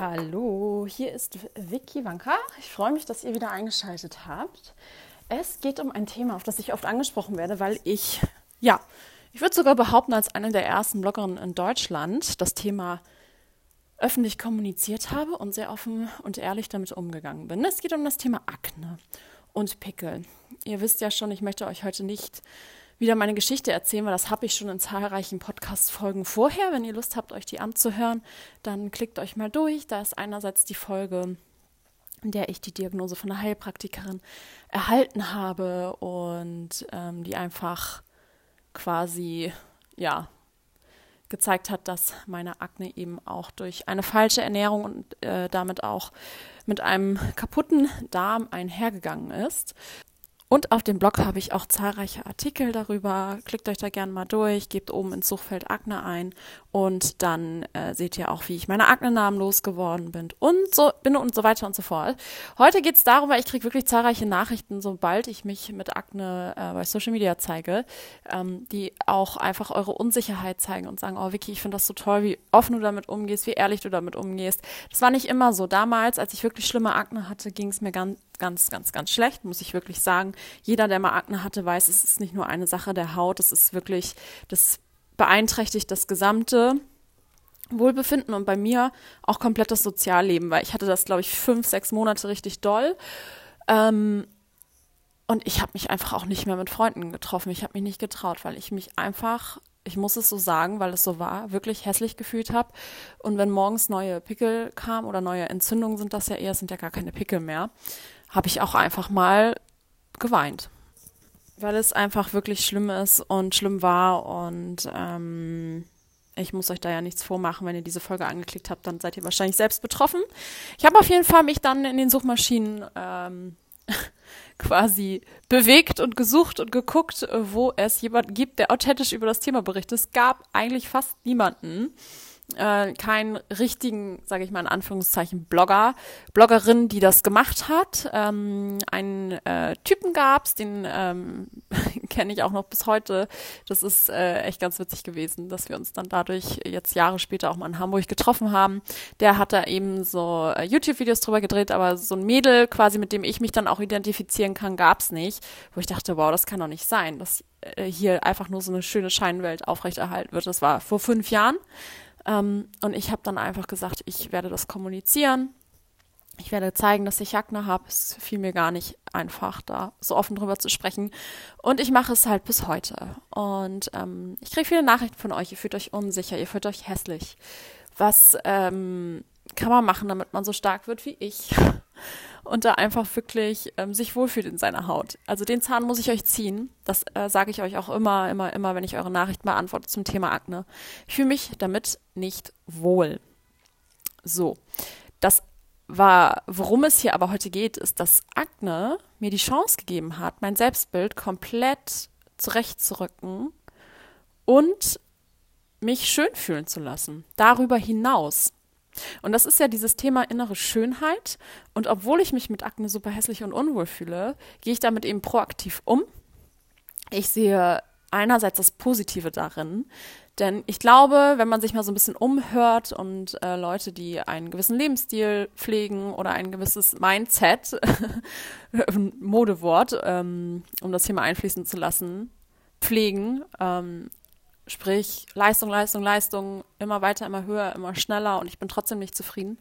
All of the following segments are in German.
Hallo, hier ist Vicky Wanka. Ich freue mich, dass ihr wieder eingeschaltet habt. Es geht um ein Thema, auf das ich oft angesprochen werde, weil ich, ja, ich würde sogar behaupten, als eine der ersten Bloggerinnen in Deutschland das Thema öffentlich kommuniziert habe und sehr offen und ehrlich damit umgegangen bin. Es geht um das Thema Akne und Pickel. Ihr wisst ja schon, ich möchte euch heute nicht wieder meine Geschichte erzählen, weil das habe ich schon in zahlreichen Podcast-Folgen vorher. Wenn ihr Lust habt, euch die anzuhören, dann klickt euch mal durch. Da ist einerseits die Folge, in der ich die Diagnose von einer Heilpraktikerin erhalten habe und ähm, die einfach quasi, ja, gezeigt hat, dass meine Akne eben auch durch eine falsche Ernährung und äh, damit auch mit einem kaputten Darm einhergegangen ist. Und auf dem Blog habe ich auch zahlreiche Artikel darüber. Klickt euch da gerne mal durch, gebt oben ins Suchfeld Akne ein und dann äh, seht ihr auch, wie ich meine Akne-Namen losgeworden bin und so bin und so weiter und so fort. Heute geht es darum, weil ich kriege wirklich zahlreiche Nachrichten, sobald ich mich mit Akne äh, bei Social Media zeige, ähm, die auch einfach eure Unsicherheit zeigen und sagen, oh Vicky, ich finde das so toll, wie offen du damit umgehst, wie ehrlich du damit umgehst. Das war nicht immer so. Damals, als ich wirklich schlimme Akne hatte, ging es mir ganz ganz, ganz, ganz schlecht, muss ich wirklich sagen. Jeder, der mal Akne hatte, weiß, es ist nicht nur eine Sache der Haut, es ist wirklich, das beeinträchtigt das gesamte Wohlbefinden und bei mir auch komplett das Sozialleben, weil ich hatte das, glaube ich, fünf, sechs Monate richtig doll. Ähm, und ich habe mich einfach auch nicht mehr mit Freunden getroffen. Ich habe mich nicht getraut, weil ich mich einfach, ich muss es so sagen, weil es so war, wirklich hässlich gefühlt habe. Und wenn morgens neue Pickel kamen oder neue Entzündungen sind das ja eher, sind ja gar keine Pickel mehr habe ich auch einfach mal geweint. Weil es einfach wirklich schlimm ist und schlimm war und ähm, ich muss euch da ja nichts vormachen, wenn ihr diese Folge angeklickt habt, dann seid ihr wahrscheinlich selbst betroffen. Ich habe auf jeden Fall mich dann in den Suchmaschinen ähm, quasi bewegt und gesucht und geguckt, wo es jemanden gibt, der authentisch über das Thema berichtet. Es gab eigentlich fast niemanden äh, keinen richtigen, sage ich mal in Anführungszeichen, Blogger, Bloggerin, die das gemacht hat. Ähm, einen äh, Typen gab's, den ähm, kenne ich auch noch bis heute. Das ist äh, echt ganz witzig gewesen, dass wir uns dann dadurch jetzt Jahre später auch mal in Hamburg getroffen haben. Der hat da eben so äh, YouTube-Videos drüber gedreht, aber so ein Mädel quasi, mit dem ich mich dann auch identifizieren kann, gab's nicht. Wo ich dachte, wow, das kann doch nicht sein, dass äh, hier einfach nur so eine schöne Scheinwelt aufrechterhalten wird. Das war vor fünf Jahren. Ähm, und ich habe dann einfach gesagt, ich werde das kommunizieren. Ich werde zeigen, dass ich Akne habe. Es fiel mir gar nicht einfach, da so offen drüber zu sprechen. Und ich mache es halt bis heute. Und ähm, ich kriege viele Nachrichten von euch. Ihr fühlt euch unsicher, ihr fühlt euch hässlich. Was ähm, kann man machen, damit man so stark wird wie ich? und da einfach wirklich ähm, sich wohlfühlt in seiner Haut. Also den Zahn muss ich euch ziehen. Das äh, sage ich euch auch immer, immer, immer, wenn ich eure Nachrichten beantworte zum Thema Akne. Ich fühle mich damit nicht wohl. So, das war, worum es hier aber heute geht, ist, dass Akne mir die Chance gegeben hat, mein Selbstbild komplett zurechtzurücken und mich schön fühlen zu lassen. Darüber hinaus. Und das ist ja dieses Thema innere Schönheit. Und obwohl ich mich mit Akne super hässlich und unwohl fühle, gehe ich damit eben proaktiv um. Ich sehe einerseits das Positive darin, denn ich glaube, wenn man sich mal so ein bisschen umhört und äh, Leute, die einen gewissen Lebensstil pflegen oder ein gewisses Mindset, Modewort, ähm, um das hier mal einfließen zu lassen, pflegen, ähm, Sprich, Leistung, Leistung, Leistung, immer weiter, immer höher, immer schneller und ich bin trotzdem nicht zufrieden.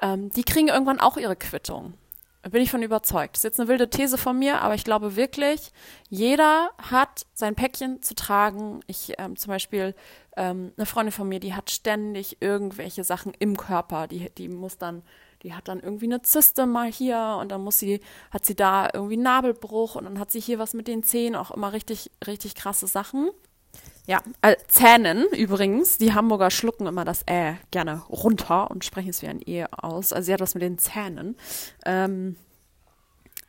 Ähm, die kriegen irgendwann auch ihre Quittung. Bin ich von überzeugt. Das ist jetzt eine wilde These von mir, aber ich glaube wirklich, jeder hat sein Päckchen zu tragen. Ich ähm, zum Beispiel, ähm, eine Freundin von mir, die hat ständig irgendwelche Sachen im Körper. Die, die muss dann, die hat dann irgendwie eine Zyste mal hier und dann muss sie, hat sie da irgendwie Nabelbruch und dann hat sie hier was mit den Zähnen, auch immer richtig, richtig krasse Sachen. Ja, äh, Zähnen übrigens. Die Hamburger schlucken immer das Ä gerne runter und sprechen es wie ein E aus. Also sie hat was mit den Zähnen. Ähm,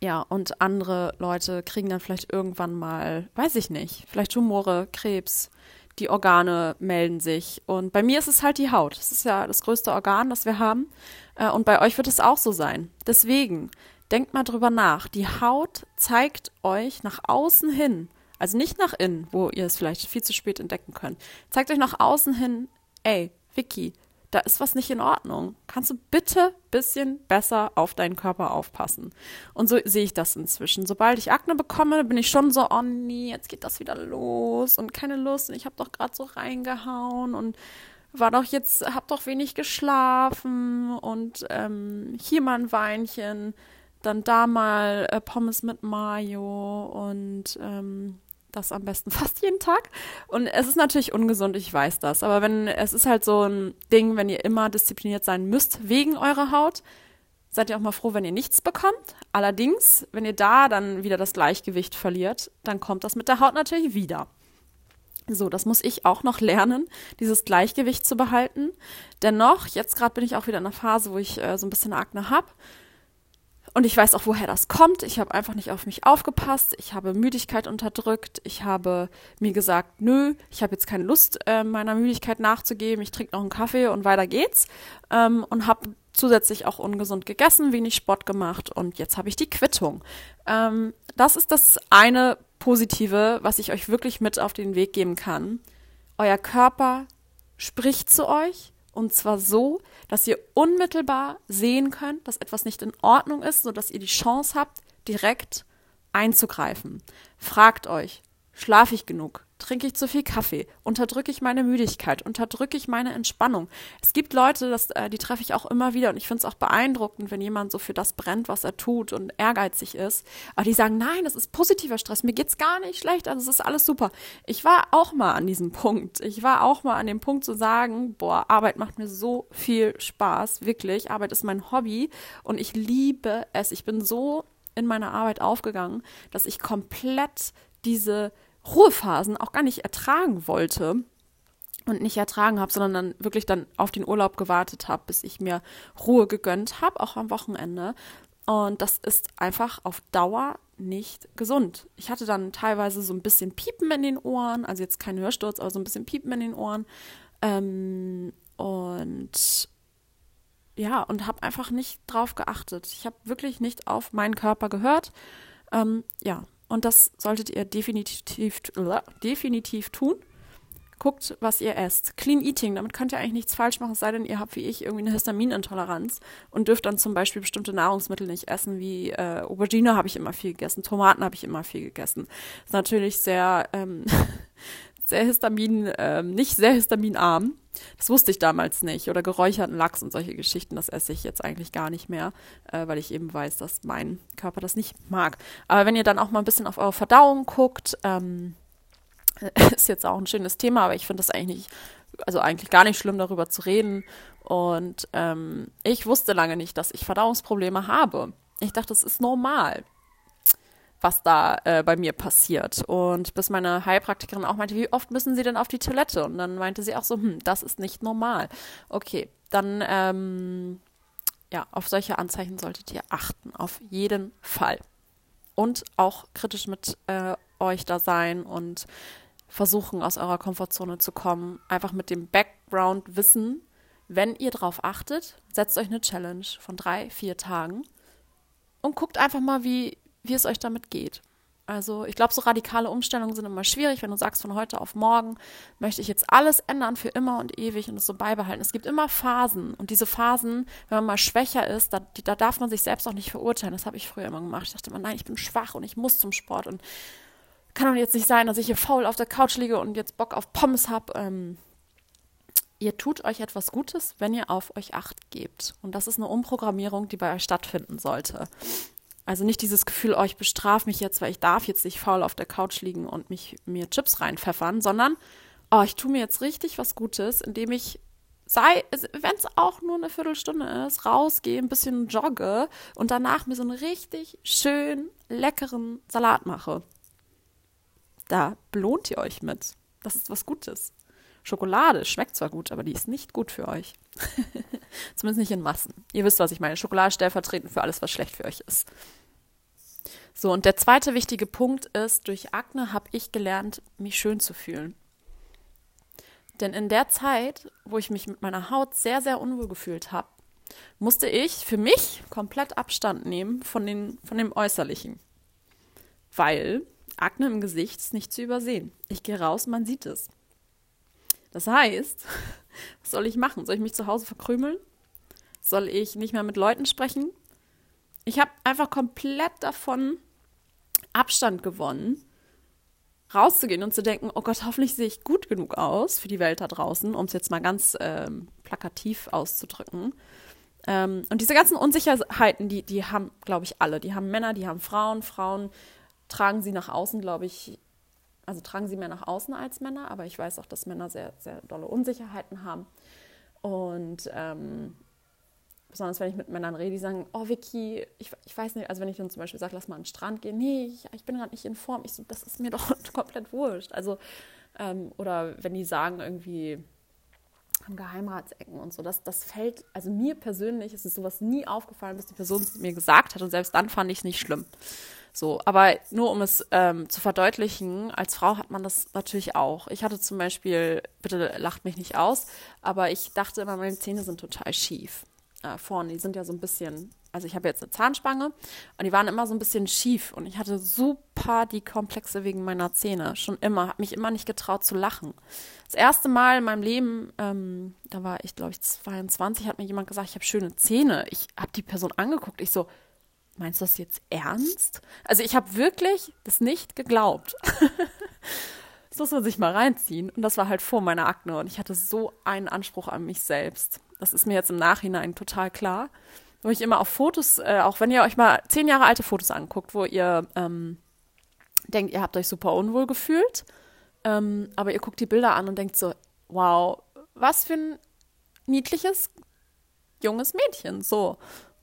ja, und andere Leute kriegen dann vielleicht irgendwann mal, weiß ich nicht, vielleicht Tumore, Krebs, die Organe melden sich. Und bei mir ist es halt die Haut. Das ist ja das größte Organ, das wir haben. Äh, und bei euch wird es auch so sein. Deswegen, denkt mal drüber nach. Die Haut zeigt euch nach außen hin, also nicht nach innen, wo ihr es vielleicht viel zu spät entdecken könnt. Zeigt euch nach außen hin, ey, Vicky, da ist was nicht in Ordnung. Kannst du bitte ein bisschen besser auf deinen Körper aufpassen? Und so sehe ich das inzwischen. Sobald ich Akne bekomme, bin ich schon so, oh nee, jetzt geht das wieder los und keine Lust und ich habe doch gerade so reingehauen und war doch jetzt, hab doch wenig geschlafen und ähm, hier mal ein Weinchen, dann da mal äh, Pommes mit Mayo und ähm, das am besten fast jeden Tag. Und es ist natürlich ungesund, ich weiß das. Aber wenn, es ist halt so ein Ding, wenn ihr immer diszipliniert sein müsst wegen eurer Haut, seid ihr auch mal froh, wenn ihr nichts bekommt. Allerdings, wenn ihr da dann wieder das Gleichgewicht verliert, dann kommt das mit der Haut natürlich wieder. So, das muss ich auch noch lernen, dieses Gleichgewicht zu behalten. Dennoch, jetzt gerade bin ich auch wieder in einer Phase, wo ich äh, so ein bisschen Akne habe. Und ich weiß auch, woher das kommt. Ich habe einfach nicht auf mich aufgepasst. Ich habe Müdigkeit unterdrückt. Ich habe mir gesagt, nö, ich habe jetzt keine Lust, äh, meiner Müdigkeit nachzugeben. Ich trinke noch einen Kaffee und weiter geht's. Ähm, und habe zusätzlich auch ungesund gegessen, wenig Sport gemacht und jetzt habe ich die Quittung. Ähm, das ist das eine Positive, was ich euch wirklich mit auf den Weg geben kann. Euer Körper spricht zu euch und zwar so, dass ihr unmittelbar sehen könnt, dass etwas nicht in Ordnung ist, sodass ihr die Chance habt, direkt einzugreifen. Fragt euch, schlafe ich genug? Trinke ich zu viel Kaffee? Unterdrücke ich meine Müdigkeit? Unterdrücke ich meine Entspannung? Es gibt Leute, das, äh, die treffe ich auch immer wieder und ich finde es auch beeindruckend, wenn jemand so für das brennt, was er tut und ehrgeizig ist. Aber die sagen, nein, das ist positiver Stress, mir geht's gar nicht schlecht, also es ist alles super. Ich war auch mal an diesem Punkt. Ich war auch mal an dem Punkt zu sagen, boah, Arbeit macht mir so viel Spaß, wirklich. Arbeit ist mein Hobby und ich liebe es. Ich bin so in meiner Arbeit aufgegangen, dass ich komplett diese Ruhephasen auch gar nicht ertragen wollte und nicht ertragen habe, sondern dann wirklich dann auf den Urlaub gewartet habe, bis ich mir Ruhe gegönnt habe, auch am Wochenende. Und das ist einfach auf Dauer nicht gesund. Ich hatte dann teilweise so ein bisschen Piepen in den Ohren, also jetzt kein Hörsturz, aber so ein bisschen Piepen in den Ohren. Ähm, und ja, und habe einfach nicht drauf geachtet. Ich habe wirklich nicht auf meinen Körper gehört. Ähm, ja, und das solltet ihr definitiv, definitiv tun. Guckt, was ihr esst. Clean Eating, damit könnt ihr eigentlich nichts falsch machen, sei denn, ihr habt wie ich irgendwie eine Histaminintoleranz und dürft dann zum Beispiel bestimmte Nahrungsmittel nicht essen, wie äh, Aubergine habe ich immer viel gegessen, Tomaten habe ich immer viel gegessen. Ist natürlich sehr, ähm, sehr Histamin, ähm, nicht sehr histaminarm. Das wusste ich damals nicht. Oder geräucherten Lachs und solche Geschichten, das esse ich jetzt eigentlich gar nicht mehr, äh, weil ich eben weiß, dass mein Körper das nicht mag. Aber wenn ihr dann auch mal ein bisschen auf eure Verdauung guckt, ähm, ist jetzt auch ein schönes Thema, aber ich finde das eigentlich nicht, also eigentlich gar nicht schlimm, darüber zu reden. Und ähm, ich wusste lange nicht, dass ich Verdauungsprobleme habe. Ich dachte, das ist normal was da äh, bei mir passiert. Und bis meine Heilpraktikerin auch meinte, wie oft müssen Sie denn auf die Toilette? Und dann meinte sie auch so, hm, das ist nicht normal. Okay, dann ähm, ja, auf solche Anzeichen solltet ihr achten, auf jeden Fall. Und auch kritisch mit äh, euch da sein und versuchen, aus eurer Komfortzone zu kommen. Einfach mit dem Background-Wissen, wenn ihr drauf achtet, setzt euch eine Challenge von drei, vier Tagen und guckt einfach mal, wie, wie es euch damit geht. Also ich glaube, so radikale Umstellungen sind immer schwierig, wenn du sagst, von heute auf morgen möchte ich jetzt alles ändern für immer und ewig und es so beibehalten. Es gibt immer Phasen und diese Phasen, wenn man mal schwächer ist, da, da darf man sich selbst auch nicht verurteilen. Das habe ich früher immer gemacht. Ich dachte immer, nein, ich bin schwach und ich muss zum Sport und kann doch jetzt nicht sein, dass ich hier faul auf der Couch liege und jetzt Bock auf Pommes habe. Ähm, ihr tut euch etwas Gutes, wenn ihr auf euch acht gebt. Und das ist eine Umprogrammierung, die bei euch stattfinden sollte. Also nicht dieses Gefühl, oh, ich bestrafe mich jetzt, weil ich darf jetzt nicht faul auf der Couch liegen und mich mir Chips reinpfeffern, sondern oh, ich tue mir jetzt richtig was Gutes, indem ich sei, wenn es auch nur eine Viertelstunde ist, rausgehe, ein bisschen jogge und danach mir so einen richtig schön leckeren Salat mache. Da belohnt ihr euch mit. Das ist was Gutes. Schokolade schmeckt zwar gut, aber die ist nicht gut für euch. Zumindest nicht in Massen. Ihr wisst, was ich meine. Schokolade stellvertretend für alles, was schlecht für euch ist. So, und der zweite wichtige Punkt ist, durch Akne habe ich gelernt, mich schön zu fühlen. Denn in der Zeit, wo ich mich mit meiner Haut sehr, sehr unwohl gefühlt habe, musste ich für mich komplett Abstand nehmen von, den, von dem Äußerlichen. Weil Akne im Gesicht ist nicht zu übersehen. Ich gehe raus, man sieht es. Das heißt, was soll ich machen? Soll ich mich zu Hause verkrümeln? Soll ich nicht mehr mit Leuten sprechen? Ich habe einfach komplett davon Abstand gewonnen, rauszugehen und zu denken, oh Gott, hoffentlich sehe ich gut genug aus für die Welt da draußen, um es jetzt mal ganz ähm, plakativ auszudrücken. Ähm, und diese ganzen Unsicherheiten, die, die haben, glaube ich, alle. Die haben Männer, die haben Frauen. Frauen tragen sie nach außen, glaube ich, also tragen sie mehr nach außen als Männer, aber ich weiß auch, dass Männer sehr, sehr dolle Unsicherheiten haben. Und ähm, besonders wenn ich mit Männern rede, die sagen, oh Vicky, ich, ich weiß nicht, also wenn ich dann zum Beispiel sage, lass mal an den Strand gehen, nee, ich, ich bin gerade nicht in Form, ich so, das ist mir doch komplett wurscht. Also, ähm, oder wenn die sagen irgendwie, am Geheimratsecken und so. Das, das fällt, also mir persönlich ist es sowas nie aufgefallen, bis die Person es mir gesagt hat und selbst dann fand ich es nicht schlimm. So, aber nur um es ähm, zu verdeutlichen, als Frau hat man das natürlich auch. Ich hatte zum Beispiel, bitte lacht mich nicht aus, aber ich dachte immer, meine Zähne sind total schief. Äh, vorne, die sind ja so ein bisschen also ich habe jetzt eine Zahnspange und die waren immer so ein bisschen schief und ich hatte super die Komplexe wegen meiner Zähne. Schon immer, habe mich immer nicht getraut zu lachen. Das erste Mal in meinem Leben, ähm, da war ich glaube ich 22, hat mir jemand gesagt, ich habe schöne Zähne. Ich habe die Person angeguckt. Ich so, meinst du das jetzt ernst? Also ich habe wirklich das nicht geglaubt. das muss man sich mal reinziehen. Und das war halt vor meiner Akne und ich hatte so einen Anspruch an mich selbst. Das ist mir jetzt im Nachhinein total klar wo ich immer auf Fotos, äh, auch wenn ihr euch mal zehn Jahre alte Fotos anguckt, wo ihr ähm, denkt, ihr habt euch super unwohl gefühlt, ähm, aber ihr guckt die Bilder an und denkt so, wow, was für ein niedliches, junges Mädchen, so.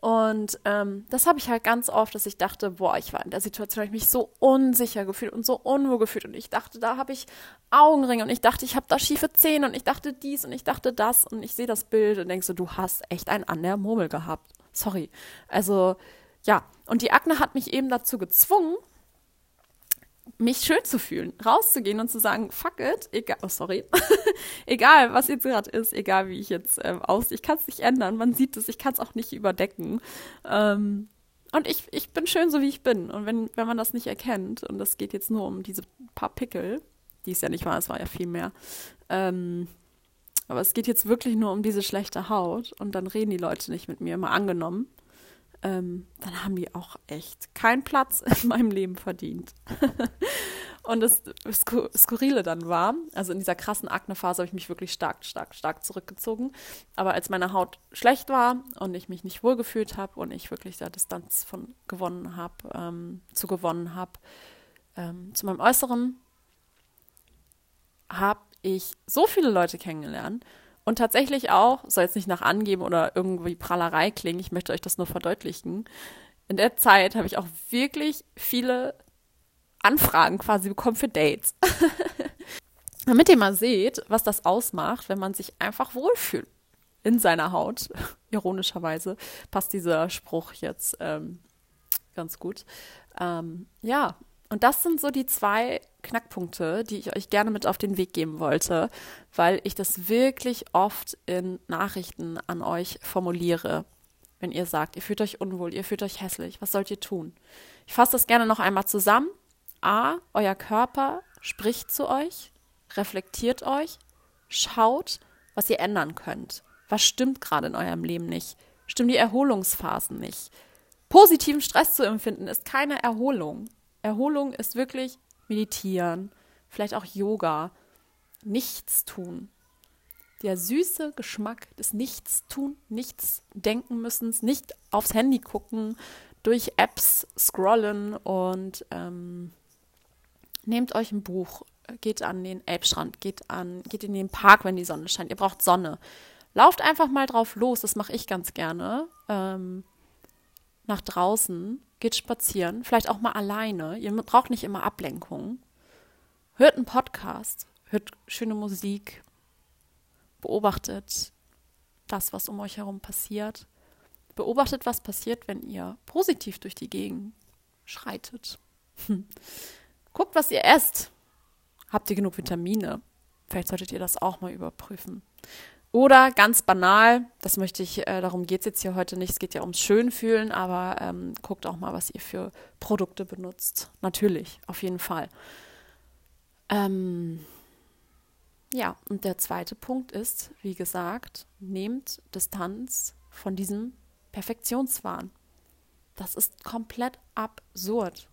Und ähm, das habe ich halt ganz oft, dass ich dachte, boah, ich war in der Situation, habe ich mich so unsicher gefühlt und so unwohl gefühlt. Und ich dachte, da habe ich Augenringe und ich dachte, ich habe da schiefe Zähne und ich dachte dies und ich dachte das. Und ich sehe das Bild und denke so, du hast echt einen an der Murmel gehabt. Sorry. Also, ja. Und die Akne hat mich eben dazu gezwungen, mich schön zu fühlen, rauszugehen und zu sagen, fuck it, egal, oh sorry, egal was jetzt gerade ist, egal wie ich jetzt äh, aussehe, ich kann es nicht ändern, man sieht es, ich kann es auch nicht überdecken. Ähm, und ich, ich bin schön so, wie ich bin. Und wenn, wenn man das nicht erkennt, und das geht jetzt nur um diese paar Pickel, die es ja nicht war, es war ja viel mehr, ähm, aber es geht jetzt wirklich nur um diese schlechte Haut und dann reden die Leute nicht mit mir, mal angenommen. Ähm, dann haben die auch echt keinen Platz in meinem Leben verdient. und das Skurrile dann war, also in dieser krassen Aknephase habe ich mich wirklich stark, stark, stark zurückgezogen. Aber als meine Haut schlecht war und ich mich nicht wohlgefühlt habe und ich wirklich da Distanz von gewonnen habe, ähm, zu gewonnen habe, ähm, zu meinem Äußeren, habe ich so viele Leute kennengelernt und tatsächlich auch, soll jetzt nicht nach angeben oder irgendwie Prallerei klingen, ich möchte euch das nur verdeutlichen. In der Zeit habe ich auch wirklich viele Anfragen quasi bekommen für Dates. Damit ihr mal seht, was das ausmacht, wenn man sich einfach wohlfühlt in seiner Haut. Ironischerweise passt dieser Spruch jetzt ähm, ganz gut. Ähm, ja, und das sind so die zwei Knackpunkte, die ich euch gerne mit auf den Weg geben wollte, weil ich das wirklich oft in Nachrichten an euch formuliere. Wenn ihr sagt, ihr fühlt euch unwohl, ihr fühlt euch hässlich, was sollt ihr tun? Ich fasse das gerne noch einmal zusammen. A, euer Körper spricht zu euch, reflektiert euch, schaut, was ihr ändern könnt. Was stimmt gerade in eurem Leben nicht? Stimmen die Erholungsphasen nicht? Positiven Stress zu empfinden ist keine Erholung. Erholung ist wirklich meditieren, vielleicht auch Yoga, nichts tun. Der süße Geschmack des Nichtstun, nichts denken müssen, nicht aufs Handy gucken, durch Apps scrollen und ähm, nehmt euch ein Buch, geht an den Elbstrand, geht an, geht in den Park, wenn die Sonne scheint. Ihr braucht Sonne. Lauft einfach mal drauf los, das mache ich ganz gerne. Ähm, nach draußen geht spazieren, vielleicht auch mal alleine. Ihr braucht nicht immer Ablenkung. Hört einen Podcast, hört schöne Musik, beobachtet das, was um euch herum passiert. Beobachtet, was passiert, wenn ihr positiv durch die Gegend schreitet. Guckt, was ihr esst. Habt ihr genug Vitamine? Vielleicht solltet ihr das auch mal überprüfen. Oder ganz banal, das möchte ich, äh, darum geht es jetzt hier heute nicht, es geht ja ums Schönfühlen, aber ähm, guckt auch mal, was ihr für Produkte benutzt. Natürlich, auf jeden Fall. Ähm, Ja, und der zweite Punkt ist, wie gesagt, nehmt Distanz von diesem Perfektionswahn. Das ist komplett absurd.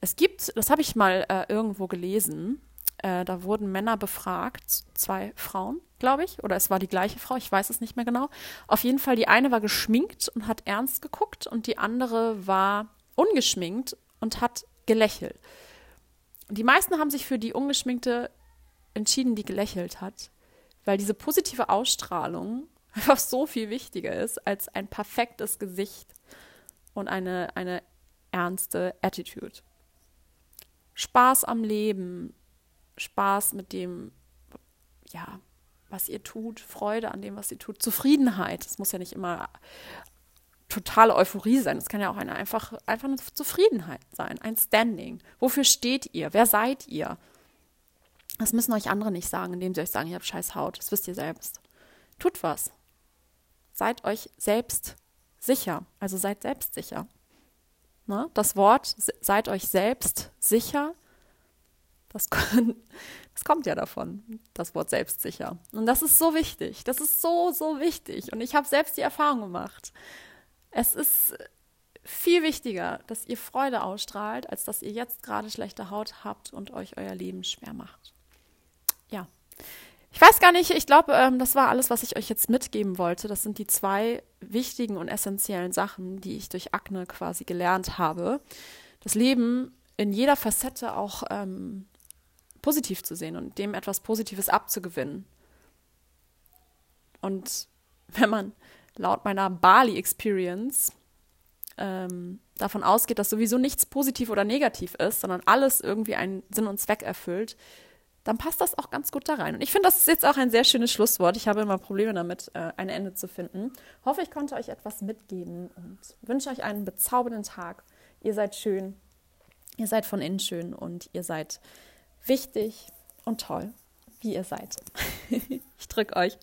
Es gibt, das habe ich mal äh, irgendwo gelesen, äh, da wurden Männer befragt, zwei Frauen, glaube ich, oder es war die gleiche Frau, ich weiß es nicht mehr genau. Auf jeden Fall, die eine war geschminkt und hat ernst geguckt und die andere war ungeschminkt und hat gelächelt. Die meisten haben sich für die ungeschminkte entschieden, die gelächelt hat, weil diese positive Ausstrahlung einfach so viel wichtiger ist als ein perfektes Gesicht und eine, eine ernste Attitude. Spaß am Leben, Spaß mit dem, ja, was ihr tut, Freude an dem, was ihr tut, Zufriedenheit. Es muss ja nicht immer totale Euphorie sein. Es kann ja auch eine einfach, einfach eine Zufriedenheit sein, ein Standing. Wofür steht ihr? Wer seid ihr? Das müssen euch andere nicht sagen, indem sie euch sagen, ihr habt scheiß Haut. Das wisst ihr selbst. Tut was. Seid euch selbst sicher. Also seid selbstsicher. Ne? Das Wort, seid euch selbst sicher, das, das kommt ja davon, das Wort selbstsicher. Und das ist so wichtig. Das ist so, so wichtig. Und ich habe selbst die Erfahrung gemacht. Es ist viel wichtiger, dass ihr Freude ausstrahlt, als dass ihr jetzt gerade schlechte Haut habt und euch euer Leben schwer macht. Ja. Ich weiß gar nicht, ich glaube, ähm, das war alles, was ich euch jetzt mitgeben wollte. Das sind die zwei wichtigen und essentiellen Sachen, die ich durch Akne quasi gelernt habe. Das Leben in jeder Facette auch ähm, positiv zu sehen und dem etwas Positives abzugewinnen. Und wenn man laut meiner Bali-Experience ähm, davon ausgeht, dass sowieso nichts positiv oder negativ ist, sondern alles irgendwie einen Sinn und Zweck erfüllt, dann passt das auch ganz gut da rein. Und ich finde, das ist jetzt auch ein sehr schönes Schlusswort. Ich habe immer Probleme damit, äh, ein Ende zu finden. Hoffe, ich konnte euch etwas mitgeben und wünsche euch einen bezaubernden Tag. Ihr seid schön, ihr seid von innen schön und ihr seid wichtig und toll, wie ihr seid. ich drücke euch.